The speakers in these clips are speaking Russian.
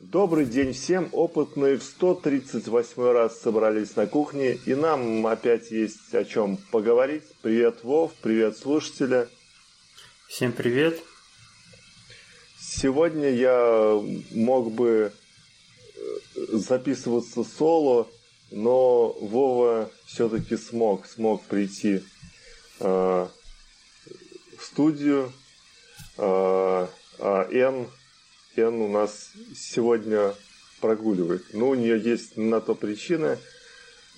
Добрый день всем. Опытные в 138 раз собрались на кухне, и нам опять есть о чем поговорить. Привет, Вов, привет, слушатели. Всем привет. Сегодня я мог бы э, записываться соло, но Вова все-таки смог, смог прийти э, в студию. Э, а Н Н у нас сегодня прогуливает. Ну, у нее есть на то причины.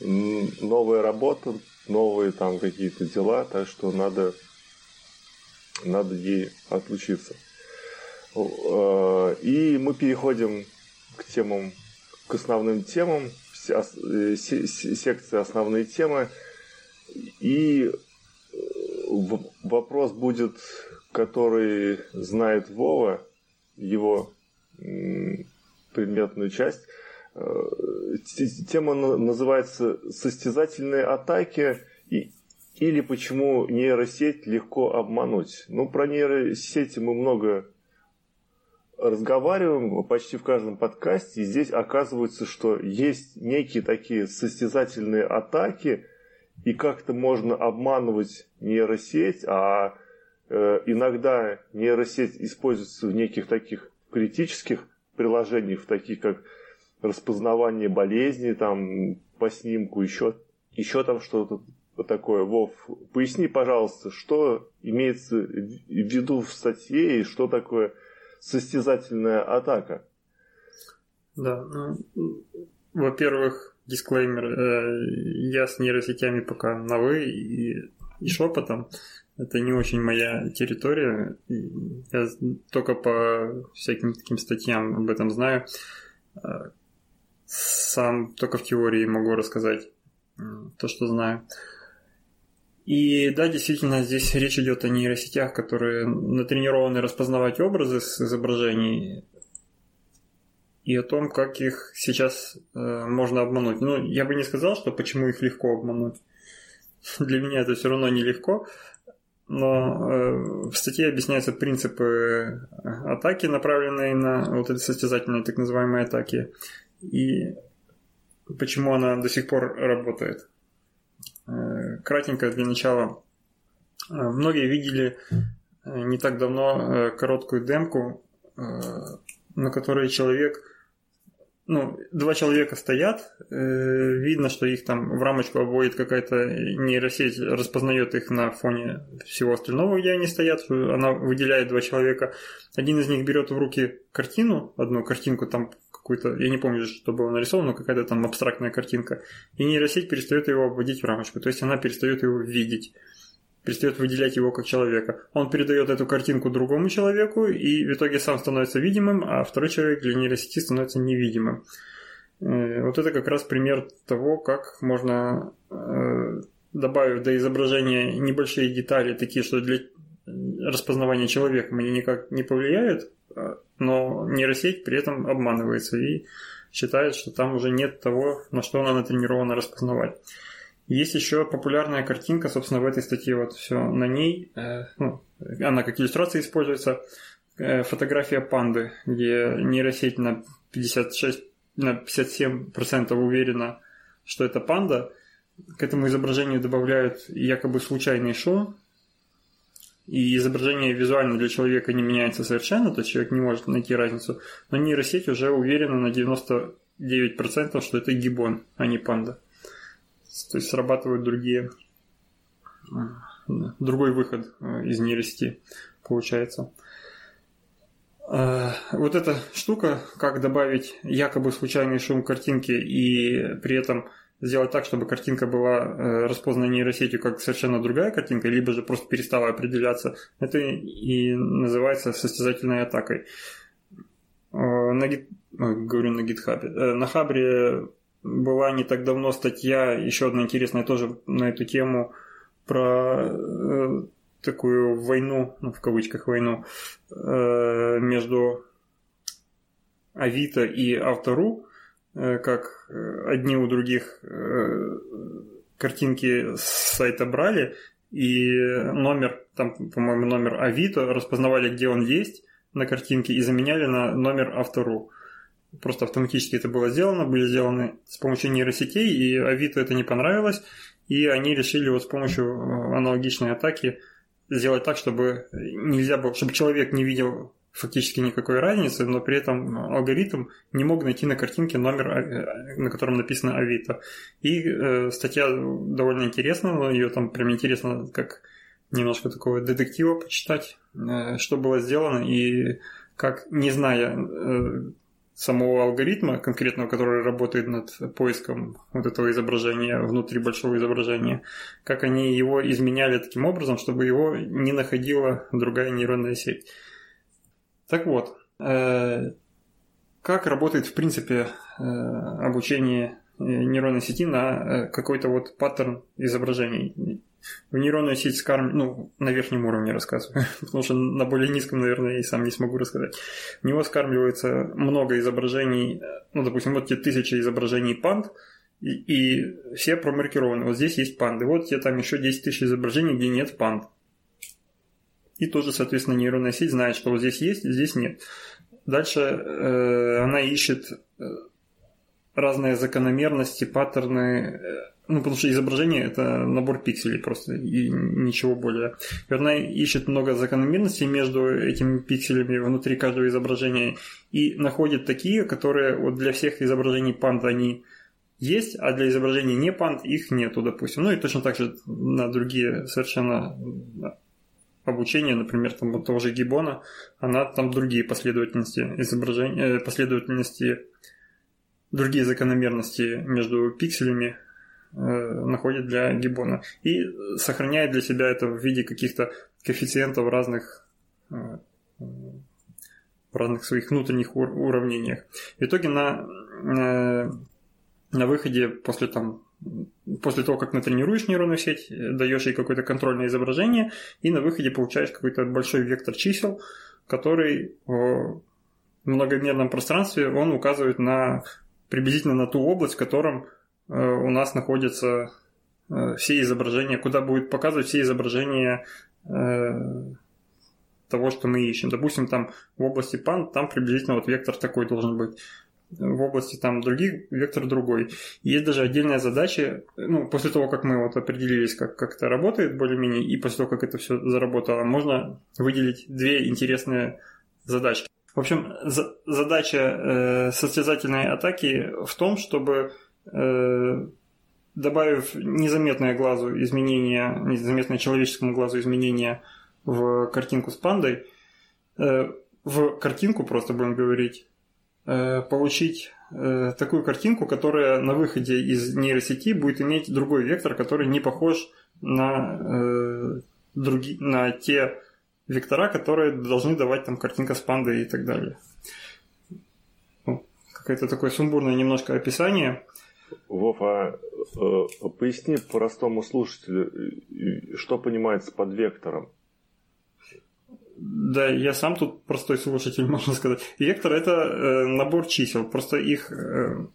Новая работа, новые там какие-то дела, так что надо, надо ей отлучиться. Э, и мы переходим к темам, к основным темам, э, секции основные темы. И э, вопрос будет, который знает Вова, его предметную часть. Э, тема называется «Состязательные атаки» или «Почему нейросеть легко обмануть». Ну, про нейросети мы много разговариваем почти в каждом подкасте, и здесь оказывается, что есть некие такие состязательные атаки, и как-то можно обманывать нейросеть, а иногда нейросеть используется в неких таких критических приложениях, в таких как распознавание болезни, там, по снимку, еще, еще там что-то такое. Вов, поясни, пожалуйста, что имеется в виду в статье и что такое состязательная атака? Да, ну, во-первых, дисклеймер, э, я с нейросетями пока на «вы» и, и шепотом, это не очень моя территория. Я только по всяким таким статьям об этом знаю. А, сам только в теории могу рассказать то, что знаю. И да, действительно, здесь речь идет о нейросетях, которые натренированы распознавать образы с изображений и о том, как их сейчас э, можно обмануть. Ну, я бы не сказал, что почему их легко обмануть. Для меня это все равно нелегко. легко но э, в статье объясняются принципы атаки, направленные на вот эти состязательные так называемые атаки, и почему она до сих пор работает. Э, кратенько для начала. Э, многие видели не так давно короткую демку, на которой человек ну, два человека стоят, э, видно, что их там в рамочку обводит какая-то нейросеть, распознает их на фоне всего остального, где они стоят, она выделяет два человека. Один из них берет в руки картину, одну картинку там какую-то, я не помню, что было нарисовано, какая-то там абстрактная картинка, и нейросеть перестает его обводить в рамочку, то есть она перестает его видеть перестает выделять его как человека. Он передает эту картинку другому человеку, и в итоге сам становится видимым, а второй человек для нейросети становится невидимым. Э, вот это как раз пример того, как можно, э, добавив до изображения небольшие детали, такие, что для распознавания человека они никак не повлияют, а, но нейросеть при этом обманывается и считает, что там уже нет того, на что она натренирована распознавать. Есть еще популярная картинка, собственно, в этой статье вот все на ней, э, ну, она как иллюстрация используется, э, фотография панды, где нейросеть на 56, на 57% уверена, что это панда. К этому изображению добавляют якобы случайный шум, и изображение визуально для человека не меняется совершенно, то человек не может найти разницу, но нейросеть уже уверена на 99%, что это гибон, а не панда. То есть срабатывают другие, другой выход э, из нейросети получается. Э, вот эта штука, как добавить якобы случайный шум картинки и при этом сделать так, чтобы картинка была э, распознана нейросетью как совершенно другая картинка, либо же просто перестала определяться, это и называется состязательной атакой. На, говорю на гитхабе. На хабре была не так давно статья, еще одна интересная тоже на эту тему, про э, такую войну, ну, в кавычках войну, э, между Авито и Автору, э, как одни у других э, картинки с сайта брали, и номер, там, по-моему, номер Авито распознавали, где он есть на картинке, и заменяли на номер Автору. Просто автоматически это было сделано, были сделаны с помощью нейросетей, и Авито это не понравилось, и они решили вот с помощью э, аналогичной атаки сделать так, чтобы нельзя было, чтобы человек не видел фактически никакой разницы, но при этом алгоритм не мог найти на картинке номер, э, на котором написано Авито. И э, статья довольно интересная, но ее там прям интересно как немножко такого детектива почитать, э, что было сделано и как, не зная э, самого алгоритма конкретного, который работает над поиском вот этого изображения внутри большого изображения, как они его изменяли таким образом, чтобы его не находила другая нейронная сеть. Так вот, э, как работает в принципе э, обучение э, нейронной сети на какой-то вот паттерн изображений? В нейронную сеть скарм... ну, на верхнем уровне рассказываю, потому что на более низком, наверное, я и сам не смогу рассказать. В него скармливается много изображений, ну, допустим, вот те тысячи изображений панд, и, и все промаркированы. Вот здесь есть панды, вот тебе там еще 10 тысяч изображений, где нет панд. И тоже, соответственно, нейронная сеть знает, что вот здесь есть, здесь нет. Дальше э, она ищет э, разные закономерности, паттерны, э, ну, потому что изображение – это набор пикселей просто, и ничего более. И она ищет много закономерностей между этими пикселями внутри каждого изображения и находит такие, которые вот для всех изображений панд они есть, а для изображений не панд их нету, допустим. Ну и точно так же на другие совершенно обучения, например, там вот того же Гибона, она там другие последовательности изображения, э, последовательности, другие закономерности между пикселями э, находит для Гибона и сохраняет для себя это в виде каких-то коэффициентов разных э, в разных своих внутренних ур- уравнениях. В итоге на, э, на выходе после там после того, как натренируешь нейронную сеть, э, даешь ей какое-то контрольное изображение, и на выходе получаешь какой-то большой вектор чисел, который в многомерном пространстве он указывает на приблизительно на ту область, в котором э, у нас находятся э, все изображения, куда будет показывать все изображения того, что мы ищем. Допустим, там в области пан, там приблизительно вот вектор такой должен быть в области там других вектор другой. Есть даже отдельная задача, ну, после того, как мы вот определились, как, как это работает более-менее, и после того, как это все заработало, можно выделить две интересные задачки. В общем, за, задача э, состязательной атаки в том, чтобы э, добавив незаметное глазу изменения, незаметное человеческому глазу изменения в картинку с пандой, э, в картинку просто будем говорить, Э, получить э, такую картинку, которая на выходе из нейросети будет иметь другой вектор, который не похож на, э, други, на те вектора, которые должны давать там картинка с пандой и так далее. Ну, какое-то такое сумбурное немножко описание. Вов, а э, поясни простому слушателю, что понимается под вектором? Да, я сам тут простой слушатель, можно сказать. Вектор это э, набор чисел, просто их э,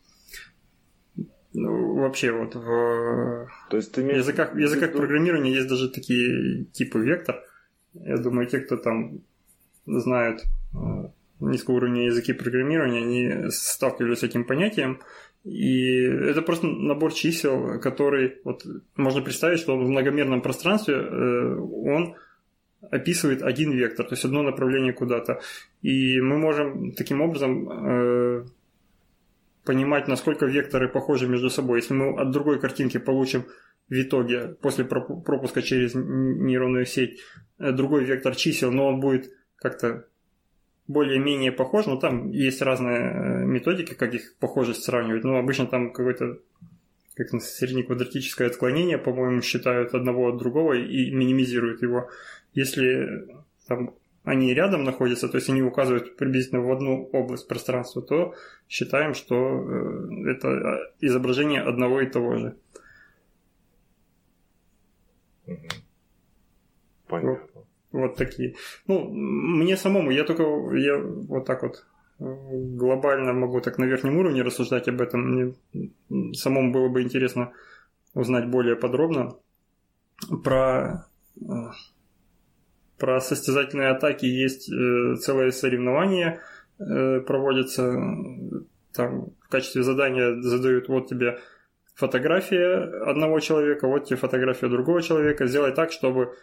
ну, вообще вот в То есть ты языках, в языках программирования есть даже такие типы вектор. Я думаю, те, кто там знают э, низкого уровня языки программирования, они сталкивались с этим понятием. И это просто набор чисел, который вот можно представить, что в многомерном пространстве э, он описывает один вектор, то есть одно направление куда-то. И мы можем таким образом э, понимать, насколько векторы похожи между собой. Если мы от другой картинки получим в итоге, после пропуска через нейронную сеть, э, другой вектор чисел, но он будет как-то более-менее похож, но там есть разные э, методики, как их похожесть сравнивать. Но обычно там какой-то как среднеквадратическое отклонение, по-моему, считают одного от другого и минимизируют его. Если там, они рядом находятся, то есть они указывают приблизительно в одну область пространства, то считаем, что э, это э, изображение одного и того же. Понятно. Вот, вот такие. Ну, мне самому, я только я вот так вот э, глобально могу так на верхнем уровне рассуждать об этом. Мне самому было бы интересно узнать более подробно про про состязательные атаки есть э, целое соревнование, э, проводится там в качестве задания задают вот тебе фотография одного человека, вот тебе фотография другого человека, сделай так, чтобы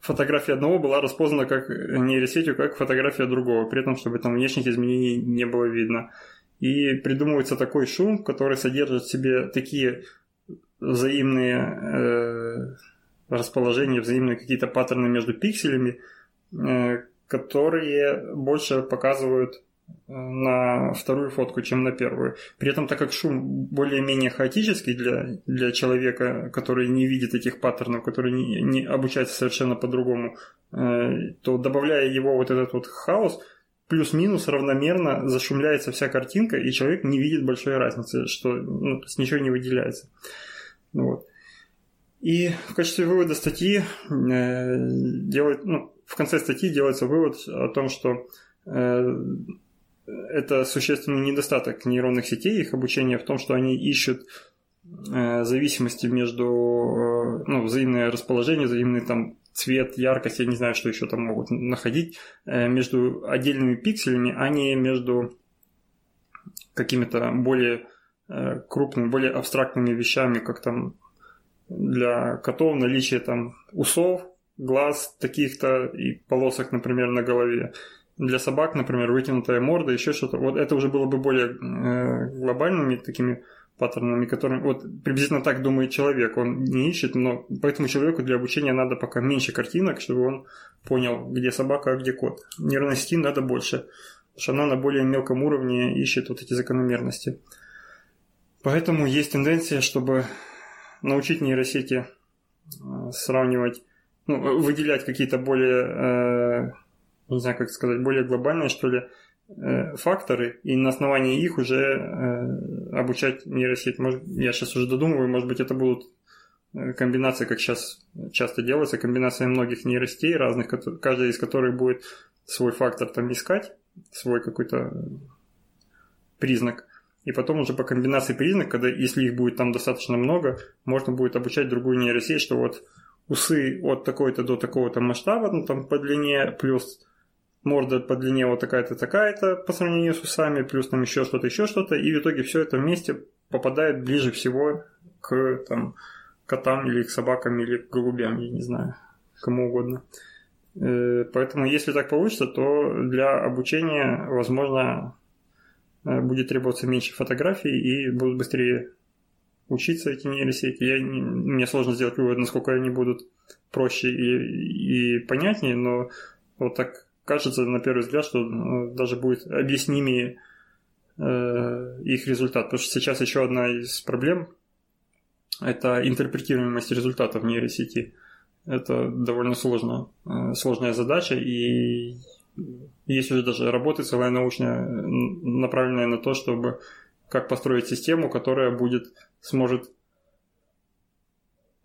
фотография одного была распознана как нейросетью, как фотография другого, при этом, чтобы там внешних изменений не было видно. И придумывается такой шум, который содержит в себе такие взаимные э, расположения, взаимные какие-то паттерны между пикселями, э, которые больше показывают на вторую фотку, чем на первую. При этом, так как шум более-менее хаотический для, для человека, который не видит этих паттернов, который не, не обучается совершенно по-другому, э, то добавляя его вот этот вот хаос, плюс-минус равномерно зашумляется вся картинка, и человек не видит большой разницы, что ну, то ничего не выделяется. Вот. И в качестве вывода статьи э, делает, ну, в конце статьи делается вывод о том, что э, это существенный недостаток нейронных сетей, их обучения в том, что они ищут э, зависимости между э, ну, взаимное расположение, взаимный там цвет, яркость, я не знаю, что еще там могут находить э, между отдельными пикселями, а не между какими-то более крупными, более абстрактными вещами, как там для котов наличие там усов, глаз таких-то и полосок, например, на голове для собак, например, вытянутая морда, еще что-то. Вот это уже было бы более э, глобальными такими паттернами, которыми вот приблизительно так думает человек. Он не ищет, но поэтому человеку для обучения надо пока меньше картинок, чтобы он понял, где собака, а где кот. Нейронной сети надо больше, потому что она на более мелком уровне ищет вот эти закономерности. Поэтому есть тенденция, чтобы научить нейросети э, сравнивать, ну, выделять какие-то более э, не знаю, как сказать, более глобальные, что ли, э, факторы, и на основании их уже э, обучать нейросеть. Может, я сейчас уже додумываю, может быть, это будут э, комбинации, как сейчас часто делается, комбинация многих нейросетей разных, каждая из которых будет свой фактор там искать, свой какой-то признак. И потом уже по комбинации признаков, когда, если их будет там достаточно много, можно будет обучать другую нейросеть, что вот усы от такой-то до такого-то масштаба, ну там по длине, плюс морда по длине вот такая-то, такая-то по сравнению с усами, плюс там еще что-то, еще что-то, и в итоге все это вместе попадает ближе всего к там, котам или к собакам или к голубям, я не знаю, кому угодно. Э, поэтому, если так получится, то для обучения, возможно, э, будет требоваться меньше фотографий и будут быстрее учиться эти нейросети. Я, мне сложно сделать вывод, насколько они будут проще и, и понятнее, но вот так кажется на первый взгляд, что ну, даже будет объяснимее э, их результат. Потому что сейчас еще одна из проблем – это интерпретируемость результатов нейросети. Это довольно сложно, э, сложная задача, и есть уже даже работы целая научная, направленная на то, чтобы как построить систему, которая будет, сможет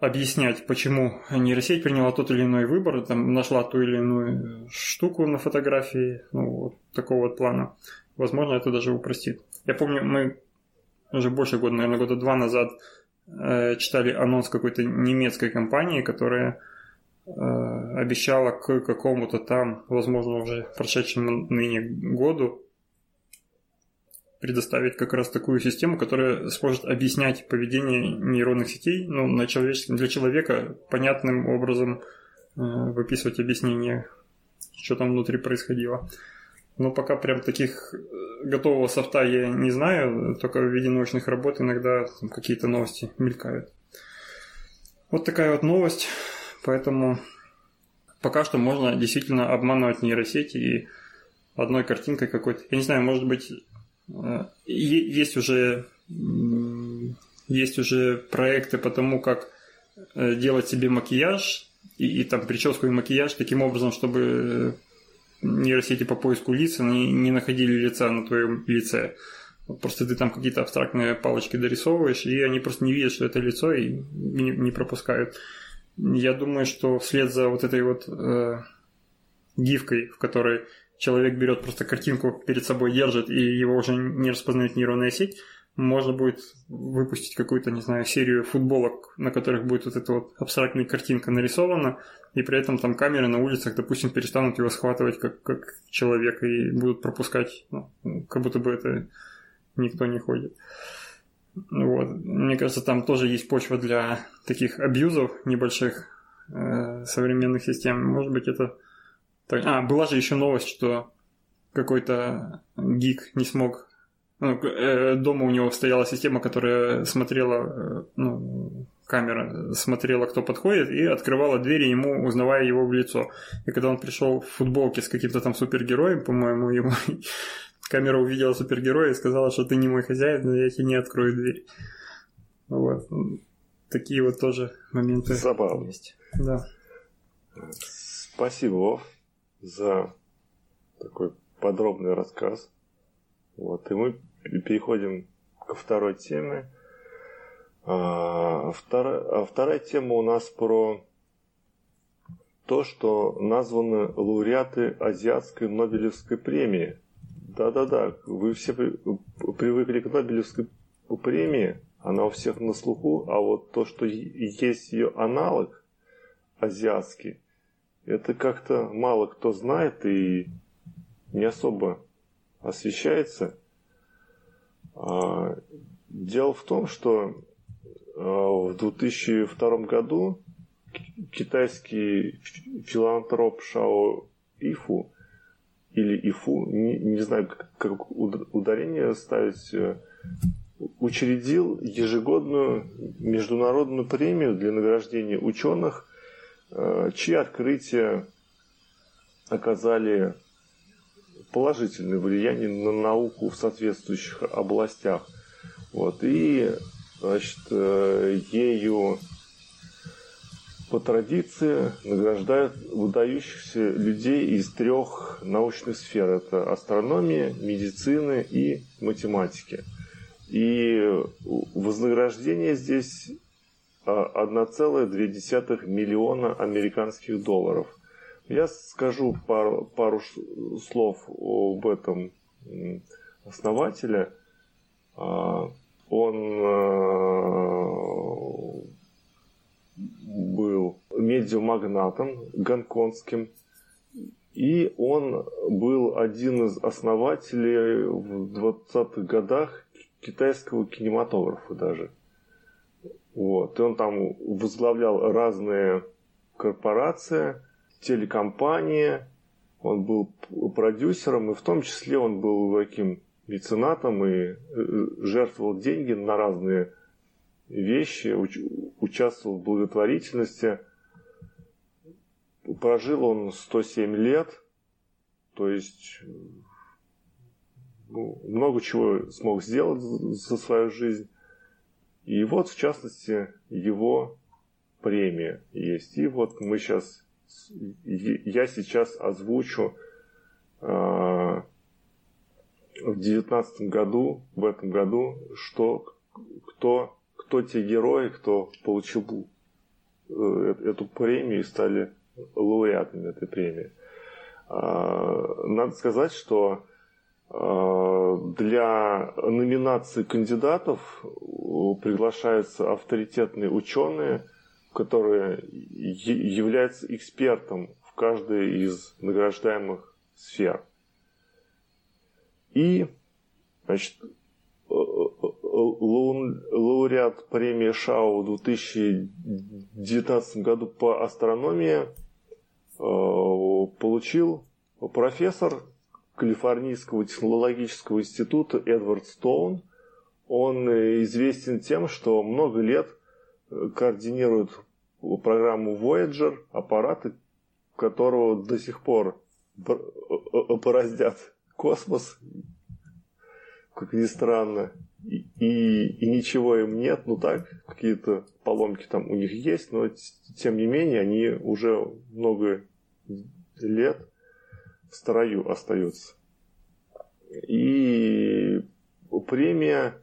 объяснять, почему нейросеть приняла тот или иной выбор, там, нашла ту или иную штуку на фотографии, ну, вот такого вот плана. Возможно, это даже упростит. Я помню, мы уже больше года, наверное, года два назад э, читали анонс какой-то немецкой компании, которая э, обещала к какому-то там, возможно, уже прошедшему ныне году предоставить как раз такую систему, которая сможет объяснять поведение нейронных сетей ну, на человеческом, для человека понятным образом э, выписывать объяснения, что там внутри происходило. Но пока прям таких э, готового софта я не знаю, только в виде научных работ иногда какие-то новости мелькают. Вот такая вот новость, поэтому пока что можно действительно обманывать нейросети и одной картинкой какой-то. Я не знаю, может быть, есть уже, есть уже проекты по тому, как э, делать себе макияж и, и там прическу и макияж таким образом, чтобы нейросети по поиску лица не, не находили лица на твоем лице. Просто ты там какие-то абстрактные палочки дорисовываешь, и они просто не видят, что это лицо, и не, не пропускают. Я думаю, что вслед за вот этой вот э, гифкой, в которой человек берет просто картинку перед собой держит, и его уже не распознает нейронная сеть, можно будет выпустить какую-то, не знаю, серию футболок, на которых будет вот эта вот абстрактная картинка нарисована, и при этом там камеры на улицах, допустим, перестанут его схватывать как, как человека и будут пропускать ну, как будто бы это никто не ходит. Вот. Мне кажется, там тоже есть почва для таких абьюзов небольших э, современных систем. Может быть, это... А, была же еще новость, что какой-то гик не смог... Ну, э, дома у него стояла система, которая смотрела, э, ну, камера смотрела, кто подходит, и открывала двери ему, узнавая его в лицо. И когда он пришел в футболке с каким-то там супергероем, по-моему, ему камера увидела супергероя и сказала, что ты не мой хозяин, но я тебе не открою дверь. Вот. Такие вот тоже моменты Забавно. есть. Да. Спасибо, за такой подробный рассказ. Вот, и мы переходим ко второй теме. А, вторая, а вторая тема у нас про то, что названы лауреаты Азиатской Нобелевской премии. Да-да-да, вы все привыкли к Нобелевской премии, она у всех на слуху, а вот то, что есть ее аналог азиатский, это как-то мало кто знает и не особо освещается. А, дело в том, что а, в 2002 году китайский филантроп Шао Ифу или Ифу, не, не знаю, как ударение ставить, э, учредил ежегодную международную премию для награждения ученых, чьи открытия оказали положительное влияние на науку в соответствующих областях. Вот. И Значит, э, ею по традиции награждают выдающихся людей из трех научных сфер. Это астрономия, медицины и математики. И вознаграждение здесь 1,2 миллиона американских долларов. Я скажу пару, пару слов об этом основателе. А, он э, был медиамагнатом гонконгским, и он был один из основателей в 20-х годах китайского кинематографа даже. Вот. И он там возглавлял разные корпорации, телекомпании, он был продюсером, и в том числе он был таким меценатом и э, жертвовал деньги на разные вещи, участвовал в благотворительности. Прожил он 107 лет, то есть ну, много чего смог сделать за свою жизнь. И вот, в частности, его премия есть. И вот мы сейчас, я сейчас озвучу а, в девятнадцатом году, в этом году, что кто, кто те герои, кто получил э, эту премию и стали лауреатами этой премии. А, надо сказать, что для номинации кандидатов приглашаются авторитетные ученые, которые являются экспертом в каждой из награждаемых сфер. И, значит, э, э, лауреат премии Шау в 2019 году по астрономии э, получил профессор Калифорнийского технологического института Эдвард Стоун. Он известен тем, что много лет координирует программу Voyager, аппараты которого до сих пор бороздят космос, как ни странно, и, и, и ничего им нет, ну так, какие-то поломки там у них есть, но тем не менее они уже много лет в строю остаются. И премия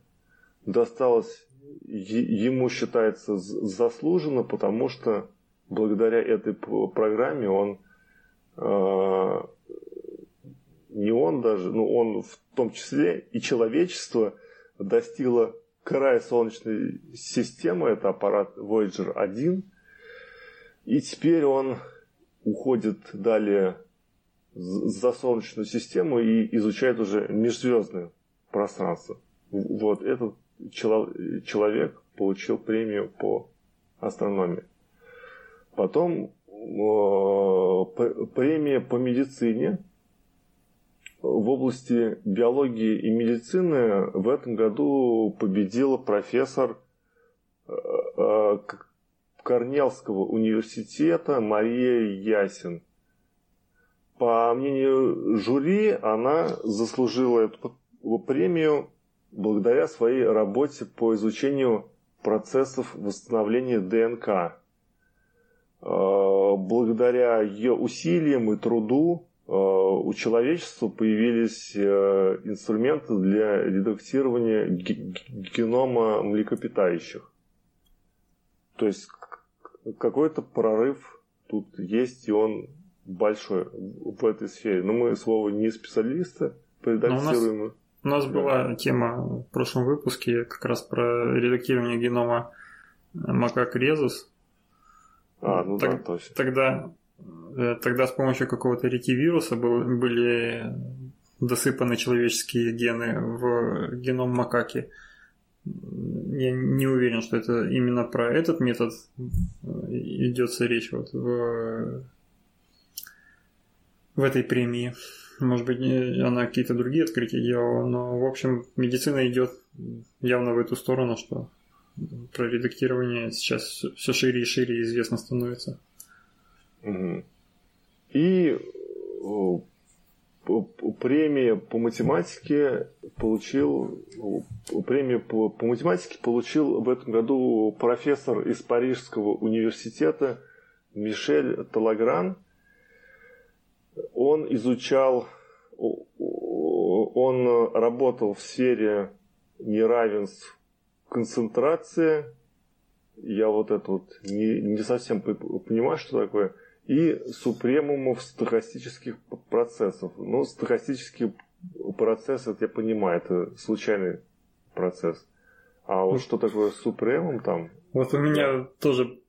досталась ему считается заслуженно, потому что благодаря этой программе он э, не он даже, но он в том числе и человечество достигло края Солнечной системы, это аппарат Voyager 1, и теперь он уходит далее за Солнечную систему и изучает уже межзвездное пространство. Вот этот человек получил премию по астрономии. Потом премия по медицине в области биологии и медицины в этом году победила профессор э, э, Корнелского университета Мария Ясин. По мнению жюри, она заслужила эту премию благодаря своей работе по изучению процессов восстановления ДНК. Э, благодаря ее усилиям и труду Э, у человечества появились э, инструменты для редактирования генома млекопитающих. То есть какой-то прорыв тут есть, и он большой в этой сфере. Но мы слово не специалисты, поредактируем. У нас, у нас была тема в прошлом выпуске как раз про редактирование генома макак резус. А, ну так, да, точно. Тогда Э, тогда с помощью какого-то ретивируса были досыпаны человеческие гены в геном макаки. Я не уверен, что это именно про этот метод э, идется речь вот в, в этой премии. Может быть, она какие-то другие открытия делала, но, в общем, медицина идет явно в эту сторону, что про редактирование сейчас все шире и шире известно становится. И премия по математике получил премию по, по математике получил в этом году профессор из Парижского университета Мишель Талагран. Он изучал, он работал в сфере неравенств концентрации. Я вот это вот не, не совсем понимаю, что такое – и супремумов стохастических процессов. Ну, стохастический процесс, это я понимаю, это случайный процесс. А вот что такое супремум там? Вот у меня тоже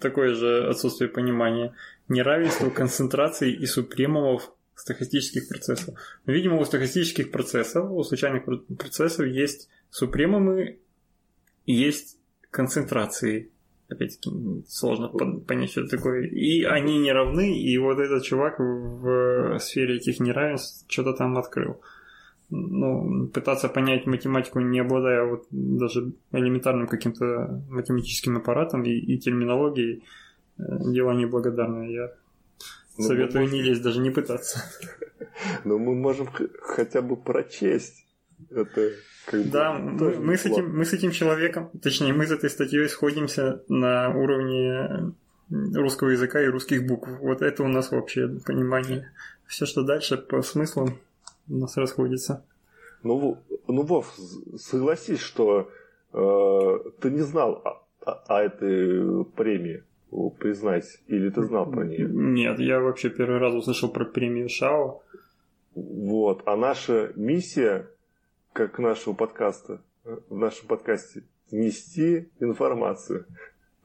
такое же отсутствие понимания. Неравенство концентрации и супремумов стохастических процессов. Видимо, у стохастических процессов, у случайных процессов есть супремумы есть концентрации опять-таки, сложно понять, что это такое. И они не равны, и вот этот чувак в сфере этих неравенств что-то там открыл. Ну, пытаться понять математику, не обладая вот даже элементарным каким-то математическим аппаратом и, и терминологией, э, дело неблагодарное. Я ну, советую можем... не лезть, даже не пытаться. Но мы можем хотя бы прочесть это как да, мы, мы, с этим, мы с этим человеком, точнее, мы с этой статьей сходимся на уровне русского языка и русских букв. Вот это у нас вообще понимание. Все, что дальше по смыслу у нас расходится. Ну, ну Вов, согласись, что э, ты не знал о, о, о этой премии, признайся, или ты знал про нее? Нет, я вообще первый раз услышал про премию Шао. Вот, а наша миссия как нашего подкаста, в нашем подкасте, нести информацию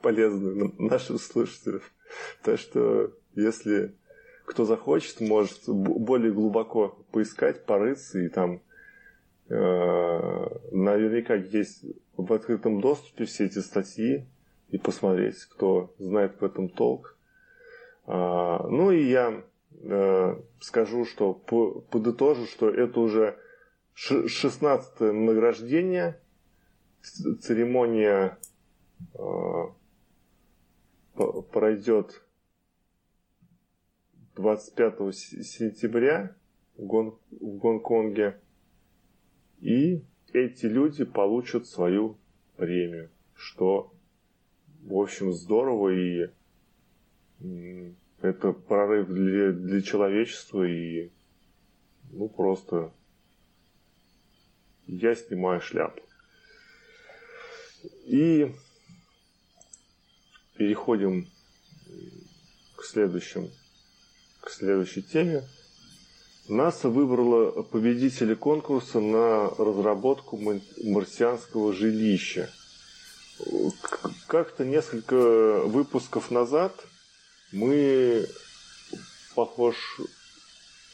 полезную нашим слушателям. Так что, если кто захочет, может более глубоко поискать, порыться, и там э, наверняка есть в открытом доступе все эти статьи, и посмотреть, кто знает в этом толк. А, ну и я э, скажу, что по, подытожу, что это уже 16 награждение, церемония э, пройдет 25 сентября Гон, в Гонконге. И эти люди получат свою премию, что, в общем, здорово и это прорыв для, для человечества и ну просто я снимаю шляпу. И переходим к следующим, к следующей теме. НАСА выбрала победителя конкурса на разработку марсианского жилища. Как-то несколько выпусков назад мы, похож,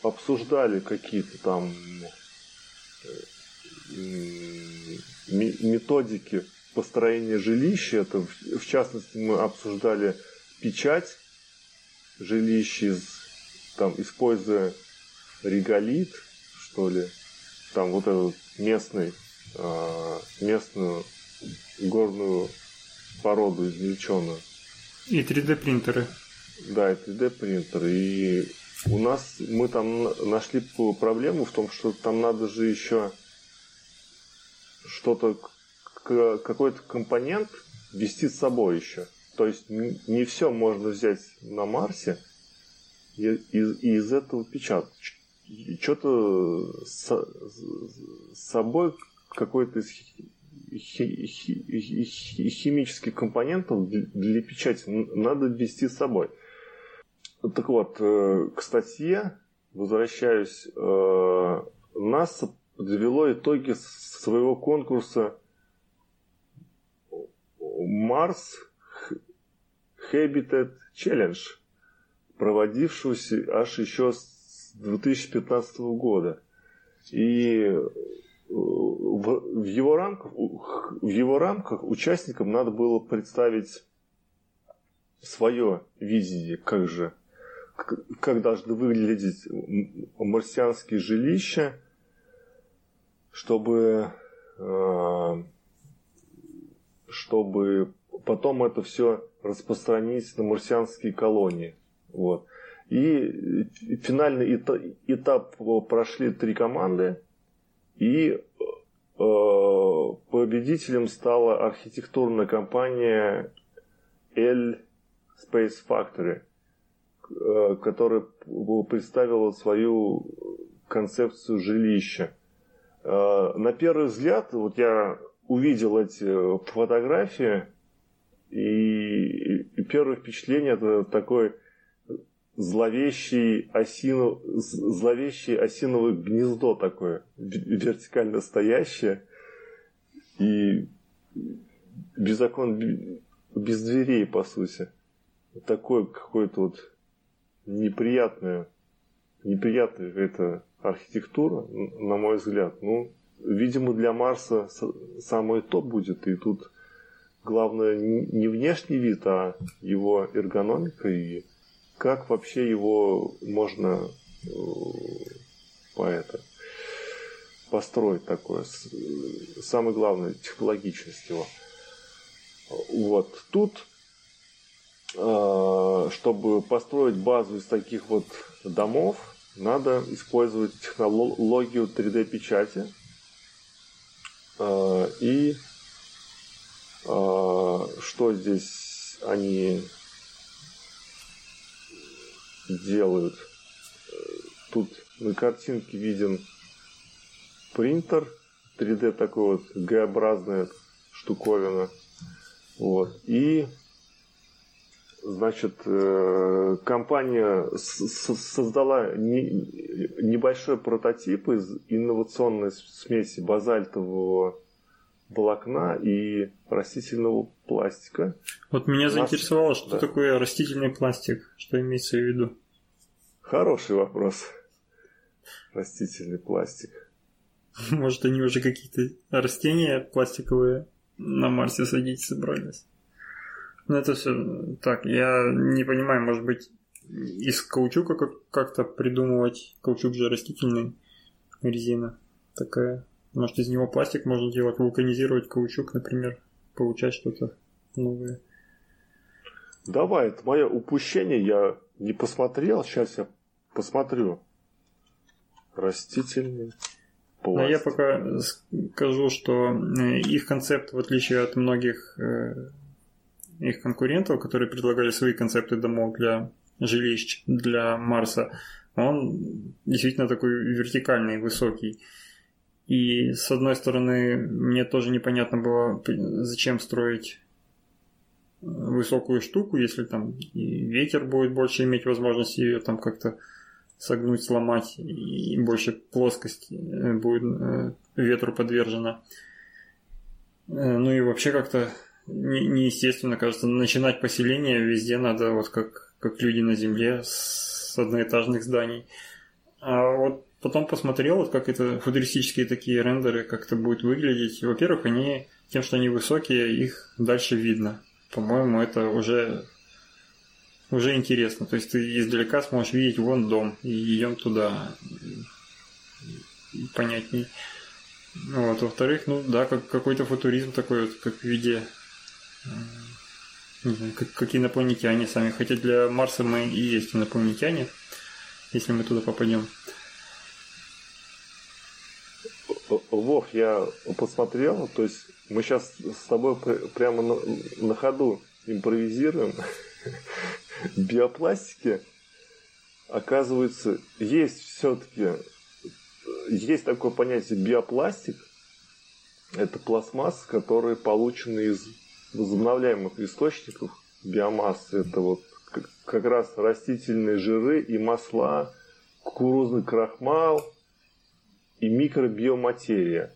обсуждали какие-то там методики построения жилища. Это, в частности, мы обсуждали печать жилищ, из, там, используя реголит, что ли, там вот этот местный, а, местную горную породу извлеченную. И 3D принтеры. Да, и 3D принтеры. И у нас мы там нашли проблему в том, что там надо же еще что-то, какой-то компонент вести с собой еще. То есть не все можно взять на Марсе и, из этого печатать. Что-то с, собой какой-то из химических компонентов для печати надо ввести с собой. Так вот, э, к статье, возвращаюсь, э, НАСА подвело итоги своего конкурса Mars Habitat Challenge, проводившегося аж еще с 2015 года. И в, в, его рамках, в его рамках участникам надо было представить свое видение, как же, как должны выглядеть марсианские жилища, чтобы, э, чтобы потом это все распространить на марсианские колонии. Вот. И финальный этап прошли три команды, и э, победителем стала архитектурная компания L Space Factory, э, которая представила свою концепцию жилища. Э, на первый взгляд, вот я увидел эти фотографии, и первое впечатление это такой зловещий, осину, зловещее осиновое гнездо такое, вертикально стоящее, и без окон, без дверей, по сути. Такое какое-то вот неприятное, неприятная это архитектура, на мой взгляд. Ну, видимо, для Марса самое то будет, и тут главное не внешний вид, а его эргономика и как вообще его можно э, по это построить такое. Самое главное, технологичность его. Вот. Тут, э, чтобы построить базу из таких вот домов, надо использовать технологию 3D-печати. Э, и что здесь они делают. Тут на картинке виден принтер, 3D такой вот Г-образная штуковина. Вот. И значит, э, компания создала небольшой прототип из инновационной смеси базальтового волокна и растительного пластика. Вот меня заинтересовало, что да. такое растительный пластик, что имеется в виду? Хороший вопрос. Растительный пластик. Может, они уже какие-то растения пластиковые на Марсе садить собрались? Ну, это все так. Я не понимаю, может быть, из каучука как-то придумывать. Каучук же растительный, резина такая. Может, из него пластик можно делать, вулканизировать каучук, например, получать что-то новое. Давай, это мое упущение, я не посмотрел, сейчас я посмотрю. Растительный пластик. Но я пока скажу, что э, их концепт, в отличие от многих э, их конкурентов, которые предлагали свои концепты домов для жилищ для Марса, он действительно такой вертикальный, высокий. И с одной стороны, мне тоже непонятно было, зачем строить высокую штуку, если там и ветер будет больше иметь возможность ее там как-то согнуть, сломать, и больше плоскость э, будет э, ветру подвержена. Ну и вообще как-то неестественно, кажется, начинать поселение везде надо вот как, как люди на земле с одноэтажных зданий. А вот потом посмотрел, вот как это футуристические такие рендеры, как это будет выглядеть. Во-первых, они тем, что они высокие, их дальше видно. По-моему, это уже уже интересно. То есть ты издалека сможешь видеть вон дом и идем туда. Понятней. Вот, во-вторых, ну да, как какой-то футуризм такой вот, как в виде не знаю, как, как инопланетяне сами. Хотя для Марса мы и есть инопланетяне, если мы туда попадем. Вов, я посмотрел, то есть мы сейчас с тобой прямо на, на ходу импровизируем. Биопластики, оказывается, есть все-таки, есть такое понятие биопластик. Это пластмасса, которая получена из возобновляемых источников биомассы. Это вот как раз растительные жиры и масла, кукурузный крахмал и микробиоматерия.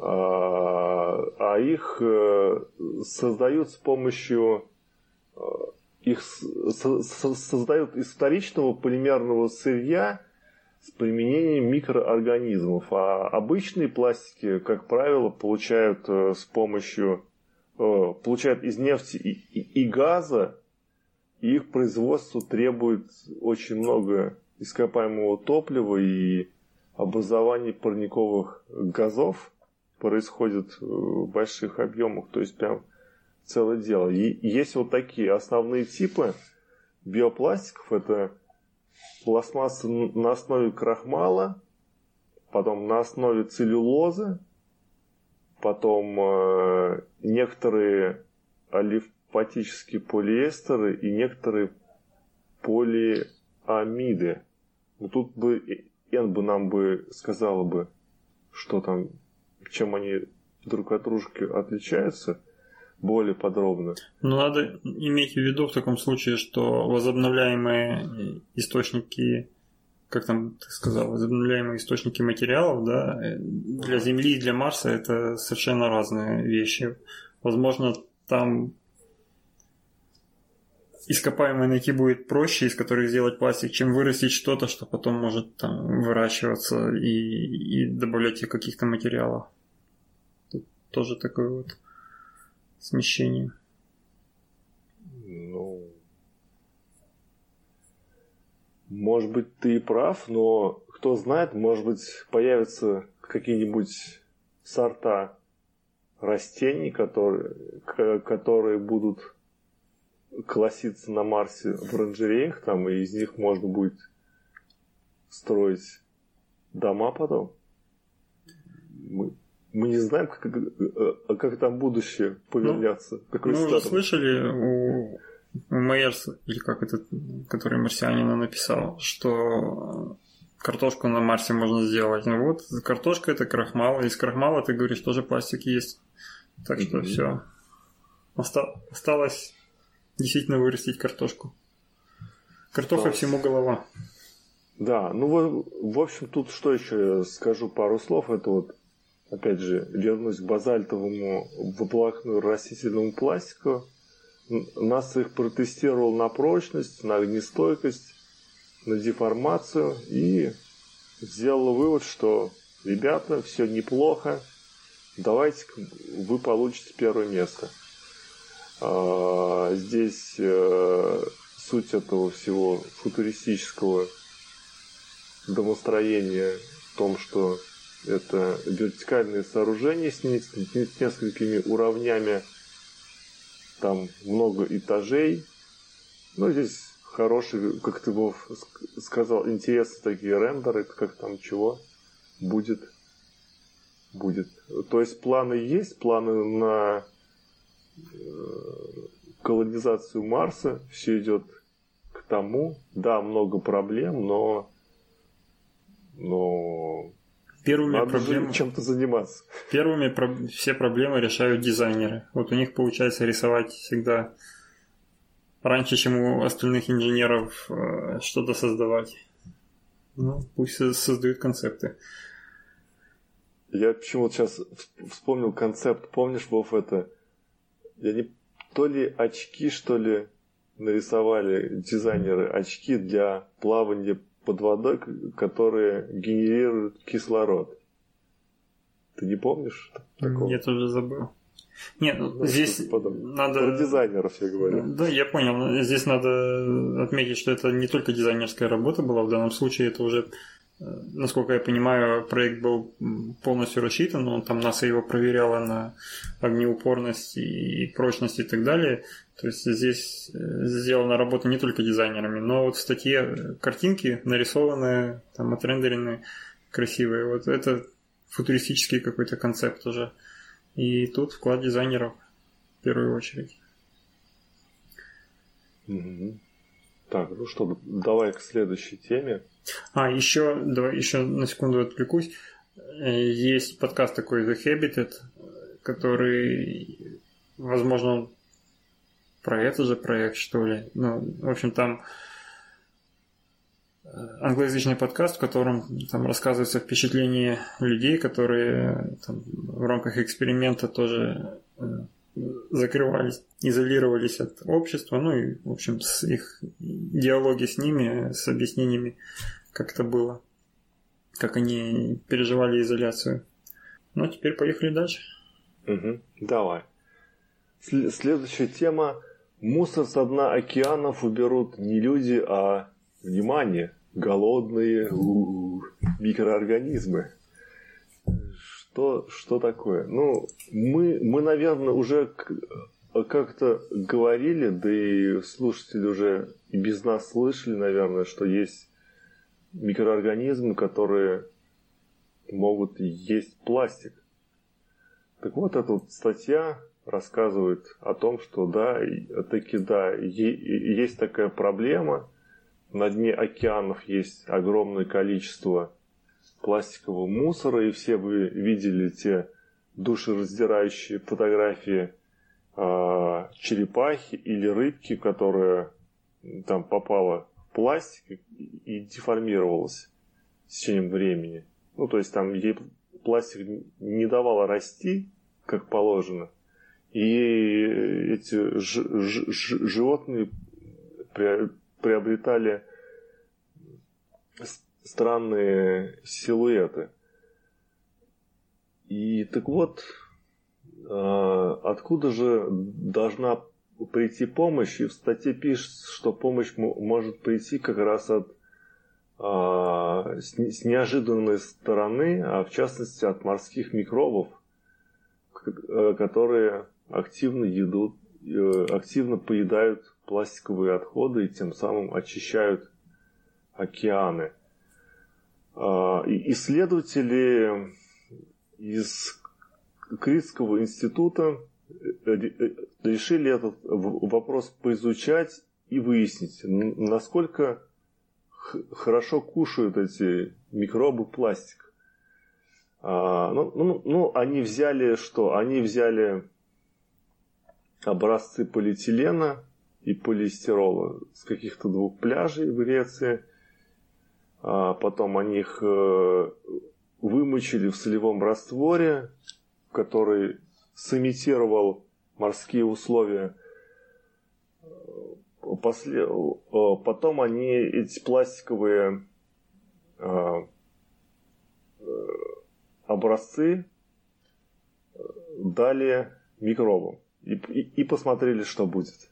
А, а их э, создают с помощью э, их создают из вторичного полимерного сырья с применением микроорганизмов. А обычные пластики, как правило, получают э, с помощью получают из нефти и, и, и газа, и их производство требует очень много ископаемого топлива и образование парниковых газов происходит в больших объемах, то есть прям целое дело. И есть вот такие основные типы биопластиков. Это пластмасса на основе крахмала, потом на основе целлюлозы, потом э, некоторые алифатические полиэстеры и некоторые полиамиды. Ну, тут бы Н бы нам бы сказала бы, что там чем они друг от дружки отличаются более подробно. Ну, надо иметь в виду в таком случае, что возобновляемые источники, как там ты сказал, возобновляемые источники материалов, да, для Земли и для Марса это совершенно разные вещи. Возможно, там ископаемые найти будет проще, из которых сделать пластик, чем вырастить что-то, что потом может там выращиваться и, и добавлять каких-то материалов тоже такое вот смещение. Ну, может быть, ты и прав, но кто знает, может быть, появятся какие-нибудь сорта растений, которые, которые будут класситься на Марсе в оранжереях, там, и из них можно будет строить дома потом. Мы мы не знаем, как, как, как там будущее повернется. Ну, какой мы уже слышали у, Мейерс, или как это, который марсианина написал, что картошку на Марсе можно сделать. Ну вот, картошка это крахмал, из крахмала, ты говоришь, тоже пластик есть. Так что mm-hmm. все. Оста- осталось действительно вырастить картошку. Картоха Осталось. всему голова. Да, ну вот, в общем, тут что еще скажу пару слов. Это вот опять же, вернусь к базальтовому выплакную растительному пластику. Нас их протестировал на прочность, на огнестойкость, на деформацию и сделал вывод, что ребята, все неплохо, давайте вы получите первое место. А, здесь э, суть этого всего футуристического домостроения в том, что это вертикальные сооружения с, несколькими уровнями. Там много этажей. Ну, здесь хороший, как ты, Вов, сказал, интересные такие рендеры, как там чего будет. Будет. То есть планы есть, планы на колонизацию Марса. Все идет к тому. Да, много проблем, но но Первыми Надо проблем... чем-то заниматься. Первыми про... все проблемы решают дизайнеры. Вот у них получается рисовать всегда раньше, чем у остальных инженеров э, что-то создавать. Ну, пусть создают концепты. Я почему-то сейчас вспомнил концепт. Помнишь, Вов, это... Я не... То ли очки, что ли, нарисовали дизайнеры. Очки для плавания под водой, которые генерируют кислород. Ты не помнишь такого? Нет, уже забыл. Нет, ну, здесь надо... Про дизайнеров я говорю. Да, я понял. Здесь надо отметить, что это не только дизайнерская работа была, в данном случае это уже насколько я понимаю, проект был полностью рассчитан, но там НАСА его проверяла на огнеупорность и прочность и так далее. То есть здесь э, сделана работа не только дизайнерами, но вот в статье картинки нарисованные, там отрендеренные, красивые. Вот это футуристический какой-то концепт уже. И тут вклад дизайнеров в первую очередь. Так, ну что, давай к следующей теме. А, еще, давай еще на секунду отвлекусь. Есть подкаст такой The Habitat, который, возможно, про этот же проект, что ли. Ну, в общем, там англоязычный подкаст, в котором там рассказывается впечатление людей, которые там, в рамках эксперимента тоже э, закрывались, изолировались от общества, ну и, в общем, с их диалоги с ними, с объяснениями, как это было, как они переживали изоляцию. Ну, а теперь поехали дальше. Угу, давай. Следующая тема. Мусор со дна океанов уберут не люди, а, внимание, голодные микроорганизмы. Что, что такое? Ну, мы, мы, наверное, уже как-то говорили, да и слушатели уже и без нас слышали, наверное, что есть микроорганизмы, которые могут есть пластик. Так вот, эта вот статья рассказывает о том, что да, таки да, есть такая проблема. На дне океанов есть огромное количество пластикового мусора, и все вы видели те душераздирающие фотографии э, черепахи или рыбки, которая там попала в пластик и деформировалась с течением времени. Ну, то есть там ей пластик не давал расти, как положено. И эти ж- ж- ж- животные приобретали странные силуэты. И так вот, а, откуда же должна прийти помощь? И в статье пишется, что помощь может прийти как раз от а, с неожиданной стороны, а в частности от морских микробов, э, которые активно едут, э, активно поедают пластиковые отходы и тем самым очищают океаны. А, исследователи из Критского института э, э, решили этот вопрос поизучать и выяснить, насколько хорошо кушают эти микробы пластик. А, ну, ну, ну, они взяли что? Они взяли образцы полиэтилена и полиэстерола с каких-то двух пляжей в Греции – а потом они их э, вымочили в солевом растворе, который сымитировал морские условия. После... Потом они эти пластиковые э, образцы дали микробам и, и, и посмотрели, что будет.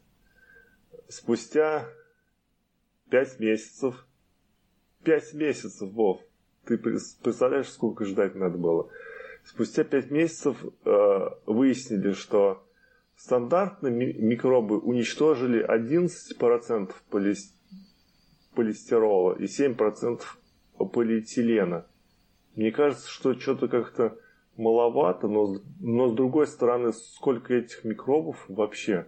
Спустя пять месяцев Пять месяцев, Вов. Ты представляешь, сколько ждать надо было? Спустя пять месяцев э, выяснили, что стандартные микробы уничтожили 11% полис... полистирола и 7% полиэтилена. Мне кажется, что что-то как-то маловато, но, но с другой стороны, сколько этих микробов вообще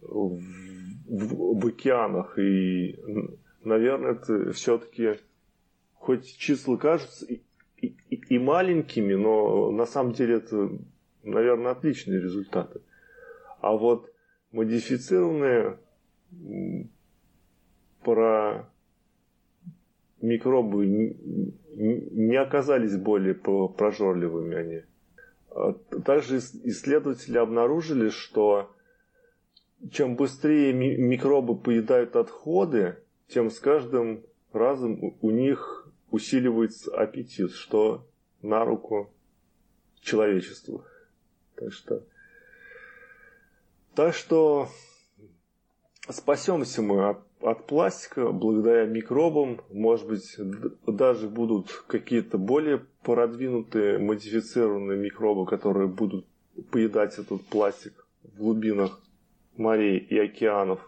в, в, в океанах и наверное, это все-таки, хоть числа кажутся и, и, и маленькими, но на самом деле это, наверное, отличные результаты. А вот модифицированные про микробы не оказались более прожорливыми они. А также исследователи обнаружили, что чем быстрее микробы поедают отходы, тем с каждым разом у них усиливается аппетит, что на руку человечеству. Так что, так что спасемся мы от, от пластика благодаря микробам. Может быть, даже будут какие-то более продвинутые модифицированные микробы, которые будут поедать этот пластик в глубинах морей и океанов.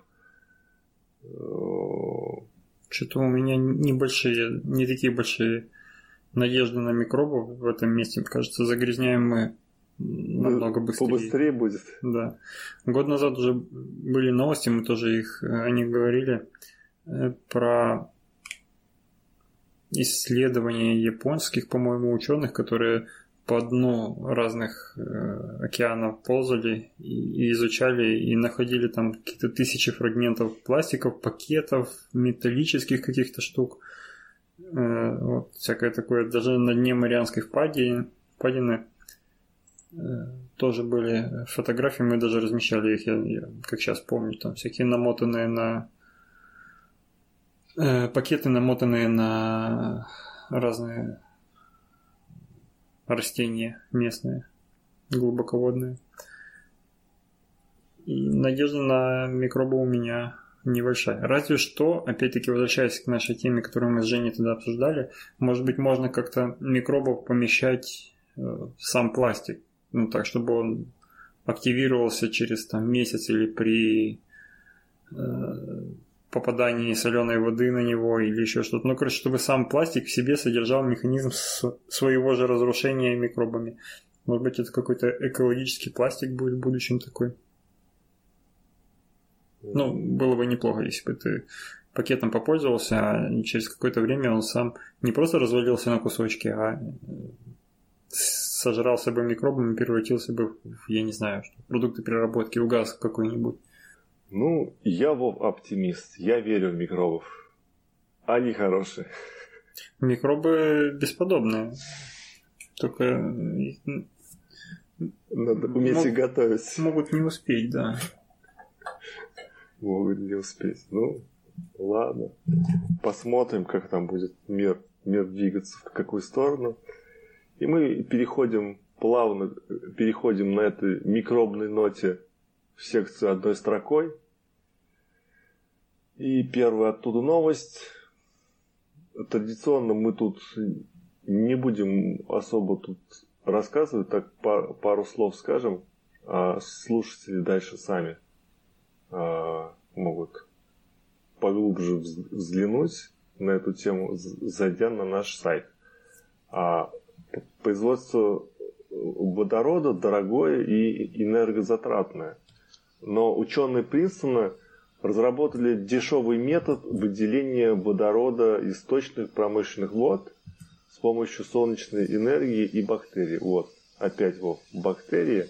Что-то у меня небольшие, не такие большие надежды на микробов в этом месте. Кажется, загрязняем мы намного быстрее. Побыстрее будет. Да. Год назад уже были новости, мы тоже их о них говорили, э, про исследования японских, по-моему, ученых, которые по дну разных э, океанов ползали и, и изучали и находили там какие-то тысячи фрагментов пластиков, пакетов, металлических каких-то штук. Э, вот, всякое такое. Даже на дне Марианской впадины, впадины э, тоже были фотографии, мы даже размещали их, я, я как сейчас помню, там всякие намотанные на э, пакеты, намотанные на разные растения местные, глубоководные. И надежда на микробы у меня небольшая. Разве что, опять-таки, возвращаясь к нашей теме, которую мы с Женей тогда обсуждали, может быть, можно как-то микробов помещать э, в сам пластик. Ну, так, чтобы он активировался через там, месяц или при э, попадании соленой воды на него или еще что-то. Ну, короче, чтобы сам пластик в себе содержал механизм своего же разрушения микробами. Может быть, это какой-то экологический пластик будет в будущем такой. Ну, было бы неплохо, если бы ты пакетом попользовался, а через какое-то время он сам не просто развалился на кусочки, а э, сожрался бы микробами, превратился бы в, я не знаю, что, продукты переработки, в газ какой-нибудь. Ну, я Вов оптимист. Я верю в микробов. Они хорошие. Микробы бесподобные. Только... Надо уметь Мог... их готовить. Могут не успеть, да. Могут не успеть. Ну, ладно. Посмотрим, как там будет мир, мир двигаться, в какую сторону. И мы переходим плавно, переходим на этой микробной ноте в секцию одной строкой. И первая оттуда новость. Традиционно мы тут не будем особо тут рассказывать, так пар, пару слов скажем, а слушатели дальше сами а, могут поглубже взглянуть на эту тему, зайдя на наш сайт. А производство водорода дорогое и энергозатратное. Но ученые Принстона разработали дешевый метод выделения водорода из точных промышленных вод с помощью солнечной энергии и бактерий. Вот, опять вот, бактерии.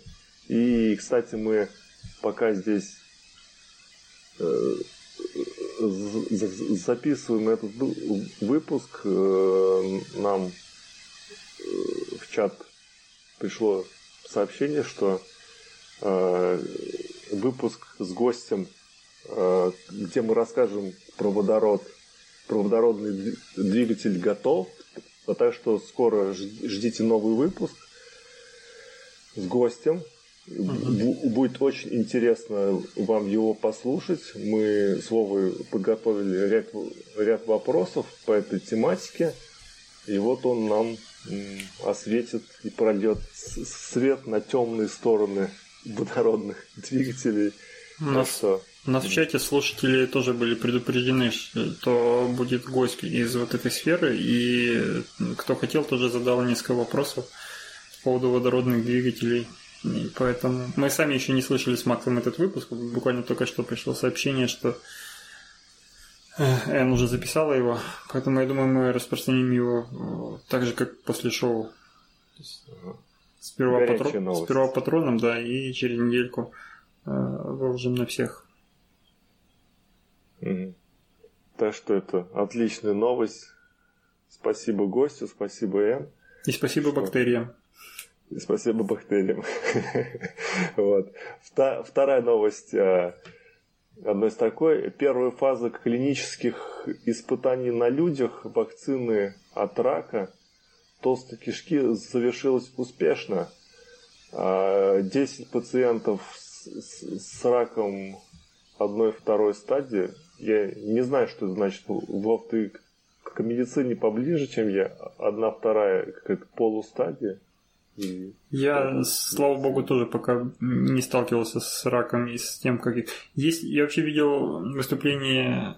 И, кстати, мы пока здесь э, записываем этот выпуск, э, нам э, в чат пришло сообщение, что выпуск с гостем Э, где мы расскажем про водород. Про водородный двигатель готов. Так что скоро ждите новый выпуск с гостем. Угу. Будет очень интересно вам его послушать. Мы с Вовой подготовили ряд, ряд вопросов по этой тематике. И вот он нам осветит и прольет свет на темные стороны водородных двигателей. У нас, что... у нас в чате слушатели тоже были предупреждены, что будет гость из вот этой сферы, и кто хотел, тоже задал несколько вопросов по поводу водородных двигателей. И поэтому мы сами еще не слышали с Максом этот выпуск. Буквально только что пришло сообщение, что э, Эн уже записала его, поэтому я думаю, мы распространим его э, так же, как после шоу. Сперва, патро... Сперва патроном, да, и через недельку Э, выложим на всех. Угу. Так что это отличная новость. Спасибо гостю, спасибо М. И спасибо что... бактериям. И спасибо бактериям. вот. Вторая новость. Э, одной строкой. Первая фаза клинических испытаний на людях вакцины от рака толстой кишки завершилась успешно. 10 а, пациентов с, с раком одной-второй стадии. Я не знаю, что это значит. Вов, ты к медицине поближе, чем я. Одна-вторая какая-то полустадия. И... Я, слава богу, тоже пока не сталкивался с раком и с тем, как. Есть... Я вообще видел выступление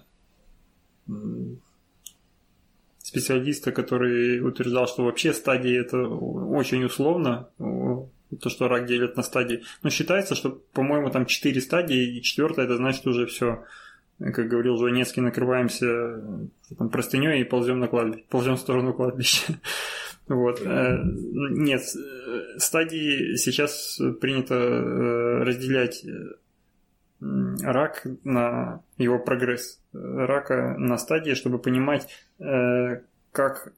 специалиста, который утверждал, что вообще стадии это очень условно, то, что рак делят на стадии. Но считается, что, по-моему, там 4 стадии, и четвертая это значит уже все. Как говорил Жванецкий, накрываемся там, простыней и ползем на кладбище, ползем в сторону кладбища. Вот. Э, нет, э, стадии сейчас принято э, разделять рак на его прогресс рака на стадии, чтобы понимать, как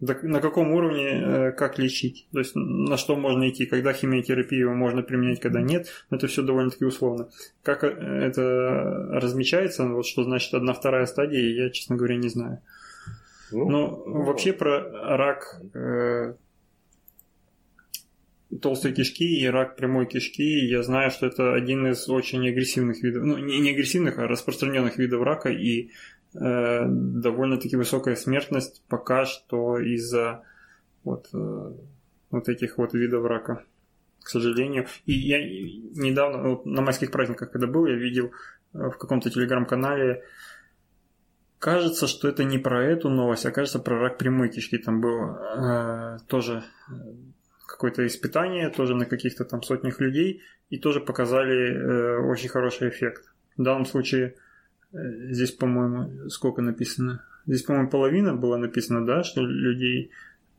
на каком уровне как лечить, то есть на что можно идти, когда химиотерапию можно применять, когда нет, это все довольно-таки условно. Как это размечается, вот что значит одна-вторая стадия, я, честно говоря, не знаю. Ну, Но ну, вообще про рак э, толстой кишки и рак прямой кишки я знаю, что это один из очень агрессивных видов, ну не, не агрессивных, а распространенных видов рака и э, довольно-таки высокая смертность пока что из-за вот, э, вот этих вот видов рака, к сожалению. И я недавно, вот на майских праздниках, когда был, я видел э, в каком-то телеграм-канале Кажется, что это не про эту новость, а кажется про рак прямой кишки. Там было э, тоже какое-то испытание, тоже на каких-то там сотнях людей, и тоже показали э, очень хороший эффект. В данном случае здесь, по-моему, сколько написано? Здесь, по-моему, половина была написано, да, что людей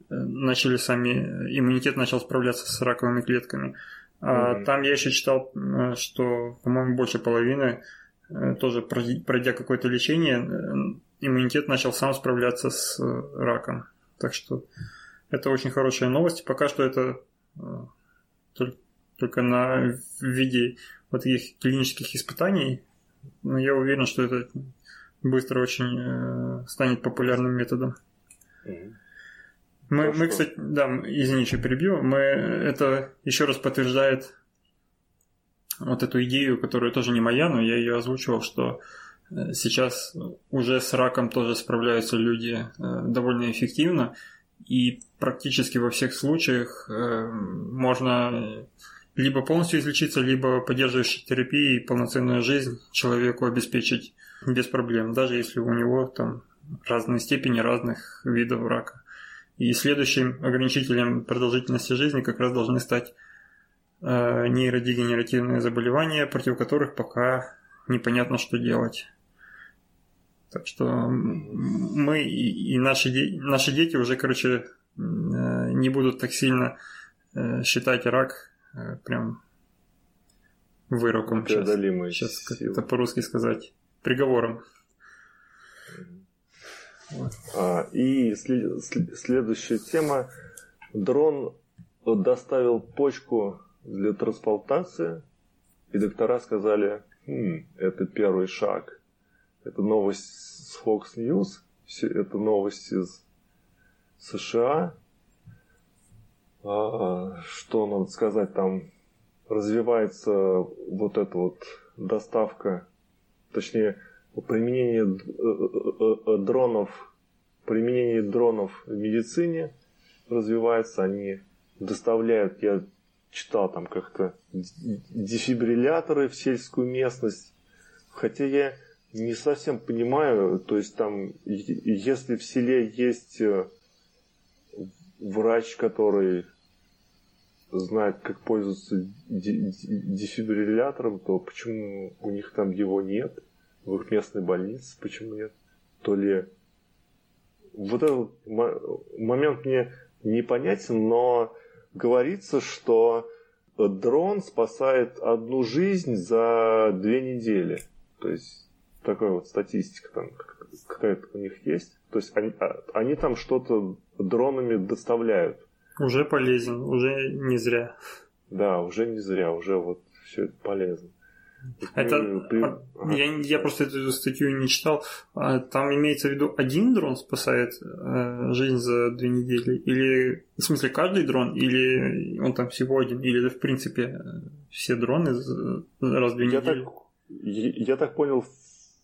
э, начали сами, иммунитет начал справляться с раковыми клетками. А mm-hmm. там я еще читал, э, что, по-моему, больше половины Э, тоже пройдя какое-то лечение, э, иммунитет начал сам справляться с э, раком. Так что это очень хорошая новость. Пока что это только на виде вот таких клинических испытаний. Но я уверен, что это быстро очень станет популярным методом. Мы, мы, кстати, да, извини, еще перебью. Мы, это еще раз подтверждает вот эту идею, которая тоже не моя, но я ее озвучивал, что э, сейчас уже с раком тоже справляются люди э, довольно эффективно, и практически во всех случаях э, можно либо полностью излечиться, либо поддерживающей терапией полноценную жизнь человеку обеспечить без проблем, даже если у него там разные степени разных видов рака. И следующим ограничителем продолжительности жизни как раз должны стать Э, нейродегенеративные заболевания, против которых пока непонятно, что делать. Так что мы и наши, наши дети уже, короче, э, не будут так сильно э, считать рак прям выроком. Сейчас, сейчас как это по-русски сказать. Приговором. Вот. А, и след, следующая тема. Дрон доставил почку для трансплантации, и доктора сказали, хм, это первый шаг. Это новость с Fox News, это новость из США. А, что надо сказать, там развивается вот эта вот доставка, точнее, применение э, э, э, дронов, применение дронов в медицине развивается, они доставляют, я читал там как-то дефибрилляторы в сельскую местность. Хотя я не совсем понимаю, то есть там, если в селе есть врач, который знает, как пользоваться дефибриллятором, то почему у них там его нет? В их местной больнице почему нет? То ли вот этот момент мне непонятен, но говорится, что дрон спасает одну жизнь за две недели. То есть такая вот статистика там какая-то у них есть. То есть они, а, они там что-то дронами доставляют. Уже полезен, уже не зря. Да, уже не зря, уже вот все это полезно. Это, при... А, я, я просто эту статью не читал. А там имеется в виду один дрон спасает э, жизнь за две недели? Или, в смысле, каждый дрон? Или он там всего один? Или, в принципе, все дроны раз в две я недели? Так, я, я так понял,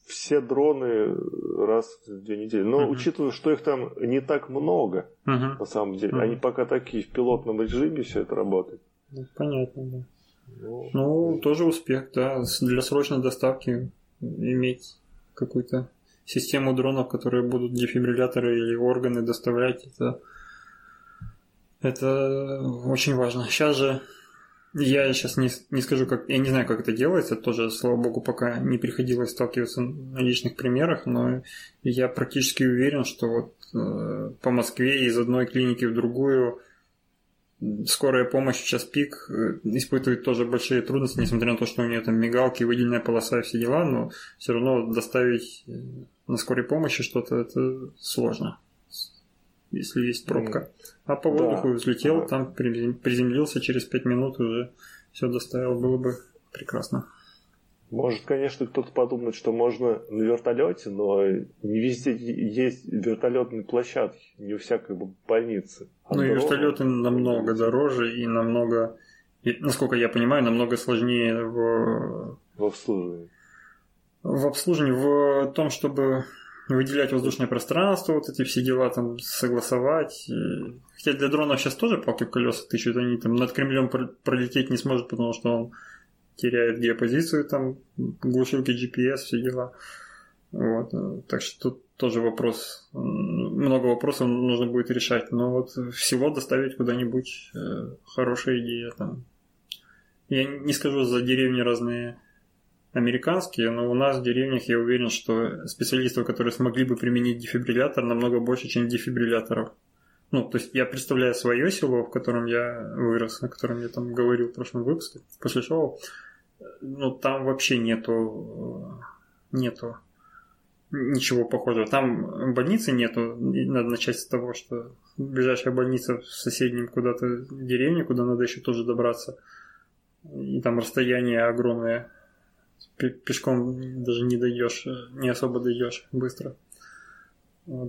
все дроны раз в две недели. Но uh-huh. учитывая, что их там не так много, uh-huh. на самом деле, uh-huh. они пока такие в пилотном режиме все это работает. Ну, понятно, да. Ну, ну, тоже успех, да. Для срочной доставки иметь какую-то систему дронов, которые будут дефибрилляторы или органы доставлять, это, это очень важно. Сейчас же я сейчас не, не скажу, как я не знаю, как это делается, тоже, слава богу, пока не приходилось сталкиваться на личных примерах, но я практически уверен, что вот э, по Москве из одной клиники в другую скорая помощь сейчас пик э, испытывает тоже большие трудности, несмотря на то, что у нее там мигалки, выделенная полоса и все дела, но все равно доставить э, на скорой помощи что-то это сложно, если есть пробка. А по воздуху да. взлетел, да. там приземлился, через 5 минут уже все доставил, было бы прекрасно. Может, конечно, кто-то подумает, что можно на вертолете, но не везде есть вертолетные площадки, не у всякой больницы. А ну и вертолеты намного дороже и намного, и, насколько я понимаю, намного сложнее в... В обслуживании. В обслуживании, в том, чтобы выделять воздушное пространство, вот эти все дела там согласовать. Хотя для дронов сейчас тоже палки колеса тысячу, они там над Кремлем пролететь не сможет, потому что он теряет геопозицию, там глушилки GPS, все дела. Вот. Так что тут тоже вопрос, много вопросов нужно будет решать, но вот всего доставить куда-нибудь э, хорошая идея там. Я не скажу за деревни разные американские, но у нас в деревнях я уверен, что специалистов, которые смогли бы применить дефибриллятор, намного больше, чем дефибрилляторов. Ну, то есть я представляю свое село, в котором я вырос, о котором я там говорил в прошлом выпуске, после шоу ну, там вообще нету, нету ничего похожего. Там больницы нету, надо начать с того, что ближайшая больница в соседнем куда-то деревне, куда надо еще тоже добраться. И там расстояние огромное. Пешком даже не дойдешь, не особо дойдешь быстро.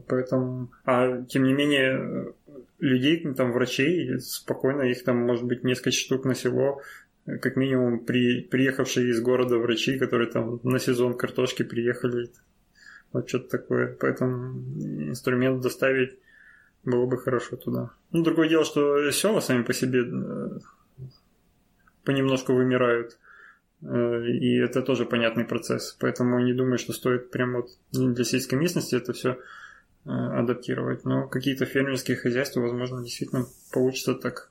Поэтому, а тем не менее, людей, там врачей, спокойно, их там может быть несколько штук на село, как минимум при, приехавшие из города врачи, которые там на сезон картошки приехали. Вот что-то такое. Поэтому инструмент доставить было бы хорошо туда. Ну, другое дело, что села сами по себе э, понемножку вымирают. Э, и это тоже понятный процесс. Поэтому не думаю, что стоит прямо вот для сельской местности это все э, адаптировать. Но какие-то фермерские хозяйства, возможно, действительно получится так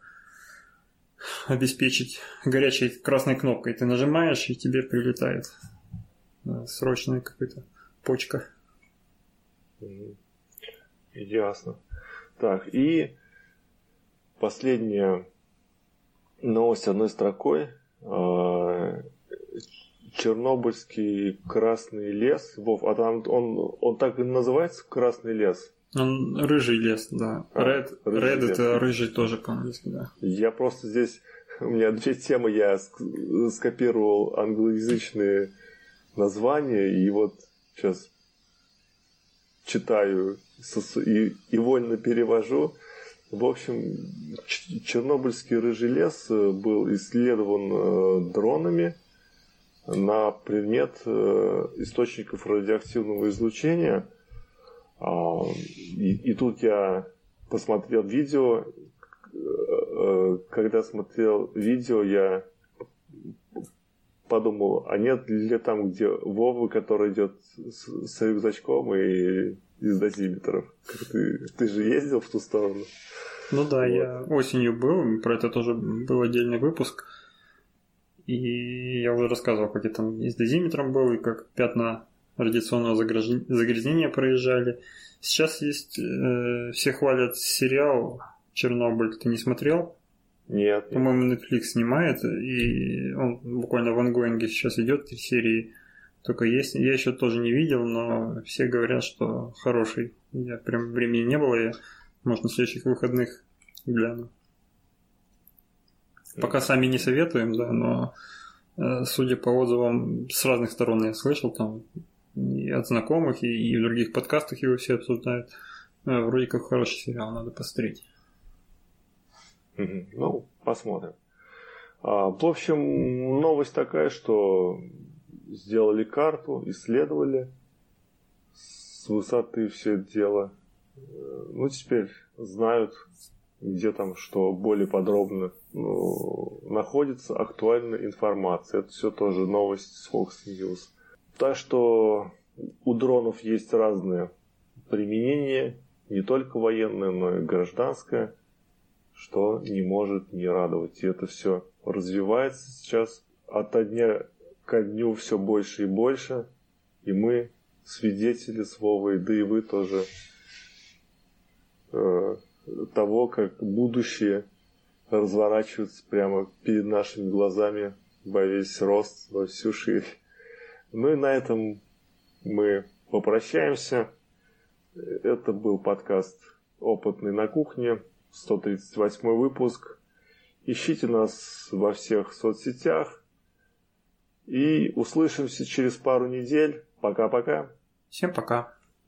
обеспечить горячей красной кнопкой. Ты нажимаешь, и тебе прилетает срочная какая-то почка. Ясно. Так, и последняя новость одной строкой. Чернобыльский красный лес. Вов, а там он, он так и называется Красный лес? Он рыжий лес, да. А, Red, Red лес. это рыжий тоже по-английски, да. Я просто здесь... У меня две темы, я скопировал англоязычные названия, и вот сейчас читаю и, и вольно перевожу. В общем, Чернобыльский рыжий лес э, был исследован э, дронами на предмет э, источников радиоактивного излучения – а, и, и тут я посмотрел видео. Э, когда смотрел видео, я подумал, а нет ли там, где Вова, который идет с, с рюкзачком и из дозиметров? Ты, ты же ездил в ту сторону? Ну да, вот. я осенью был, про это тоже был отдельный выпуск. И я уже рассказывал, как я там и с дозиметром был, и как пятна радиационного загрязнения проезжали. Сейчас есть, э, все хвалят сериал «Чернобыль». Ты не смотрел? Нет. По-моему, Netflix снимает, и он буквально в ангоинге сейчас идет, три серии только есть. Я еще тоже не видел, но все говорят, что хороший. Я прям времени не было, я, может, на следующих выходных гляну. Пока сами не советуем, да, но э, судя по отзывам, с разных сторон я слышал, там и от знакомых, и, и в других подкастах его все обсуждают. Э, вроде как хороший сериал, надо посмотреть. Ну, посмотрим. А, в общем, новость такая, что сделали карту, исследовали с высоты все это дело. Э, ну, теперь знают, где там что более подробно ну, находится актуальная информация. Это все тоже новость с Fox News. Так что у дронов есть разные применения, не только военное, но и гражданское, что не может не радовать. И это все развивается сейчас от дня ко дню все больше и больше, и мы свидетели с Вовой, да и вы тоже э, того, как будущее разворачивается прямо перед нашими глазами во весь рост, во всю ширь. Ну и на этом мы попрощаемся. Это был подкаст «Опытный на кухне», 138 выпуск. Ищите нас во всех соцсетях. И услышимся через пару недель. Пока-пока. Всем пока.